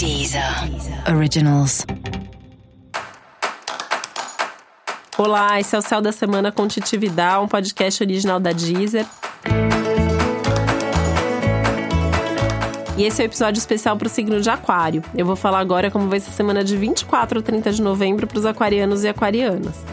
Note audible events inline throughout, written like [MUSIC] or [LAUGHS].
Deezer Originals. Olá, esse é o Céu da Semana com Titividade, um podcast original da Deezer. E esse é o episódio especial para o signo de Aquário. Eu vou falar agora como vai ser a semana de 24 a 30 de novembro para os aquarianos e aquarianas.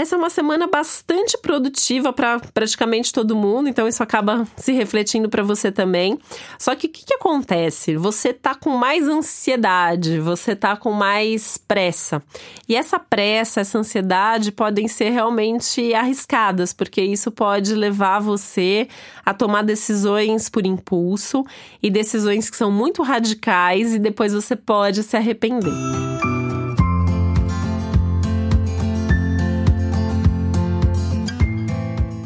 Essa é uma semana bastante produtiva para praticamente todo mundo, então isso acaba se refletindo para você também. Só que o que, que, acontece? Você tá com mais ansiedade, você tá com mais pressa. E essa pressa, essa ansiedade podem ser realmente arriscadas, porque isso pode levar você a tomar decisões por impulso e decisões que são muito radicais e depois você pode se arrepender.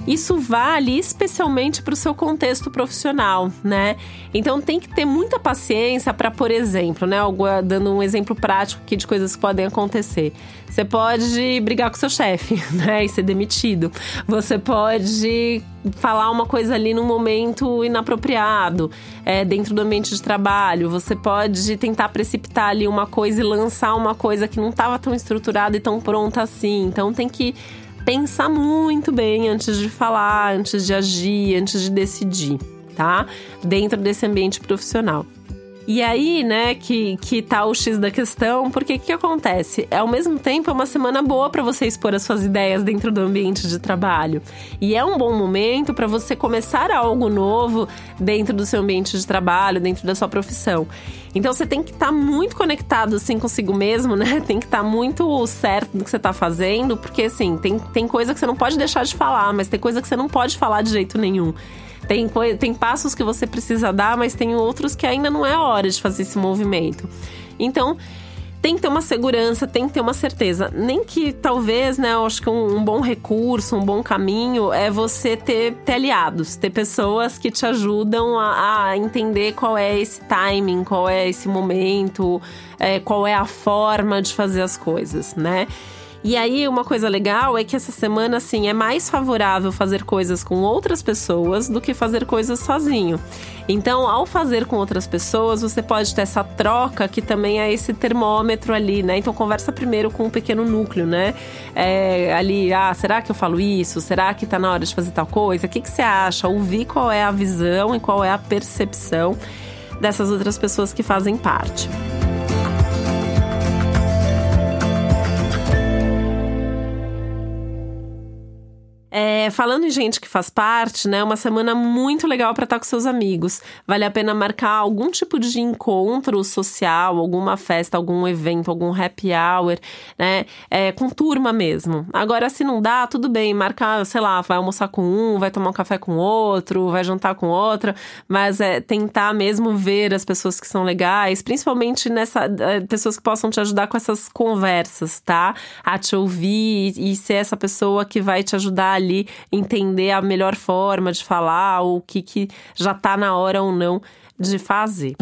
Isso vale especialmente para o seu contexto profissional, né? Então tem que ter muita paciência para, por exemplo, né? Dando um exemplo prático aqui de coisas que podem acontecer. Você pode brigar com seu chefe, [LAUGHS] né? E ser demitido. Você pode falar uma coisa ali num momento inapropriado, é, dentro do ambiente de trabalho. Você pode tentar precipitar ali uma coisa e lançar uma coisa que não estava tão estruturada e tão pronta assim. Então tem que pensar muito bem antes de falar, antes de agir, antes de decidir, tá? Dentro desse ambiente profissional. E aí, né, que, que tá o X da questão, porque o que acontece? É ao mesmo tempo é uma semana boa para você expor as suas ideias dentro do ambiente de trabalho. E é um bom momento para você começar algo novo dentro do seu ambiente de trabalho, dentro da sua profissão. Então você tem que estar tá muito conectado assim consigo mesmo, né? Tem que estar tá muito certo do que você está fazendo, porque assim, tem, tem coisa que você não pode deixar de falar, mas tem coisa que você não pode falar de jeito nenhum. Tem, tem passos que você precisa dar, mas tem outros que ainda não é hora de fazer esse movimento. Então, tem que ter uma segurança, tem que ter uma certeza. Nem que talvez, né, eu acho que um, um, bom recurso, um bom caminho é você ter, ter aliados, ter pessoas que te ajudam a, a, entender qual é esse timing, qual é esse momento, é, qual é a forma de fazer as coisas, né? E aí, uma coisa legal é que essa semana, assim, é mais favorável fazer coisas com outras pessoas do que fazer coisas sozinho. Então, ao fazer com outras pessoas, você pode ter essa troca que também é esse termômetro ali, né? Então, conversa primeiro com um pequeno núcleo, né? É, ali, ah, será que eu falo isso? Será que tá na hora de fazer tal coisa? O que, que você acha? Ouvir qual é a visão e qual é a percepção dessas outras pessoas que fazem parte. É, falando em gente que faz parte, né? Uma semana muito legal para estar com seus amigos. Vale a pena marcar algum tipo de encontro social, alguma festa, algum evento, algum happy hour, né? É, com turma mesmo. Agora, se não dá, tudo bem, marcar, sei lá, vai almoçar com um, vai tomar um café com outro, vai jantar com outra, mas é tentar mesmo ver as pessoas que são legais, principalmente nessa é, pessoas que possam te ajudar com essas conversas, tá? A te ouvir e ser essa pessoa que vai te ajudar ali entender a melhor forma de falar, ou o que, que já está na hora ou não de fazer.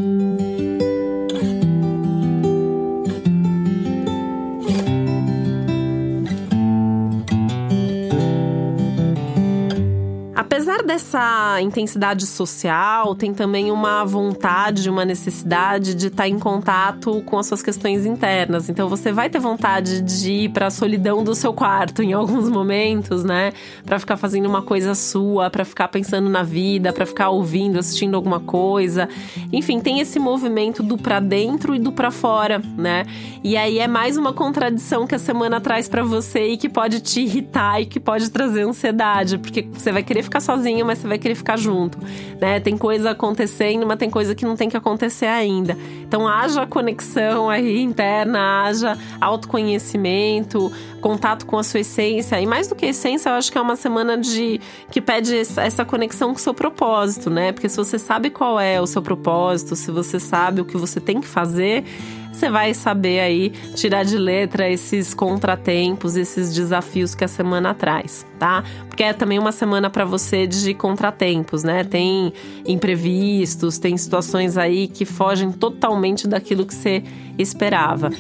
Apesar dessa intensidade social, tem também uma vontade, uma necessidade de estar tá em contato com as suas questões internas. Então você vai ter vontade de ir para a solidão do seu quarto em alguns momentos, né? Para ficar fazendo uma coisa sua, para ficar pensando na vida, para ficar ouvindo, assistindo alguma coisa. Enfim, tem esse movimento do para dentro e do para fora, né? E aí é mais uma contradição que a semana traz para você e que pode te irritar e que pode trazer ansiedade, porque você vai querer ficar sozinho, mas você vai querer ficar junto, né? Tem coisa acontecendo, mas tem coisa que não tem que acontecer ainda. Então haja conexão aí interna, haja autoconhecimento, contato com a sua essência. E mais do que essência, eu acho que é uma semana de que pede essa conexão com o seu propósito, né? Porque se você sabe qual é o seu propósito, se você sabe o que você tem que fazer, você vai saber aí tirar de letra esses contratempos, esses desafios que a semana traz, tá? Porque é também uma semana para você de contratempos, né? Tem imprevistos, tem situações aí que fogem totalmente daquilo que você esperava.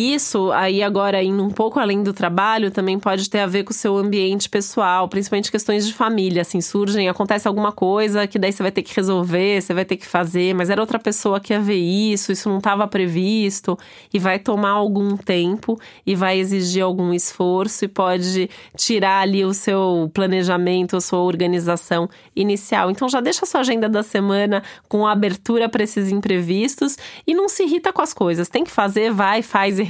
Isso, aí agora indo um pouco além do trabalho, também pode ter a ver com o seu ambiente pessoal, principalmente questões de família. Assim, surgem, acontece alguma coisa que daí você vai ter que resolver, você vai ter que fazer, mas era outra pessoa que ia ver isso, isso não estava previsto, e vai tomar algum tempo e vai exigir algum esforço e pode tirar ali o seu planejamento, a sua organização inicial. Então já deixa a sua agenda da semana com abertura para esses imprevistos e não se irrita com as coisas. Tem que fazer, vai, faz e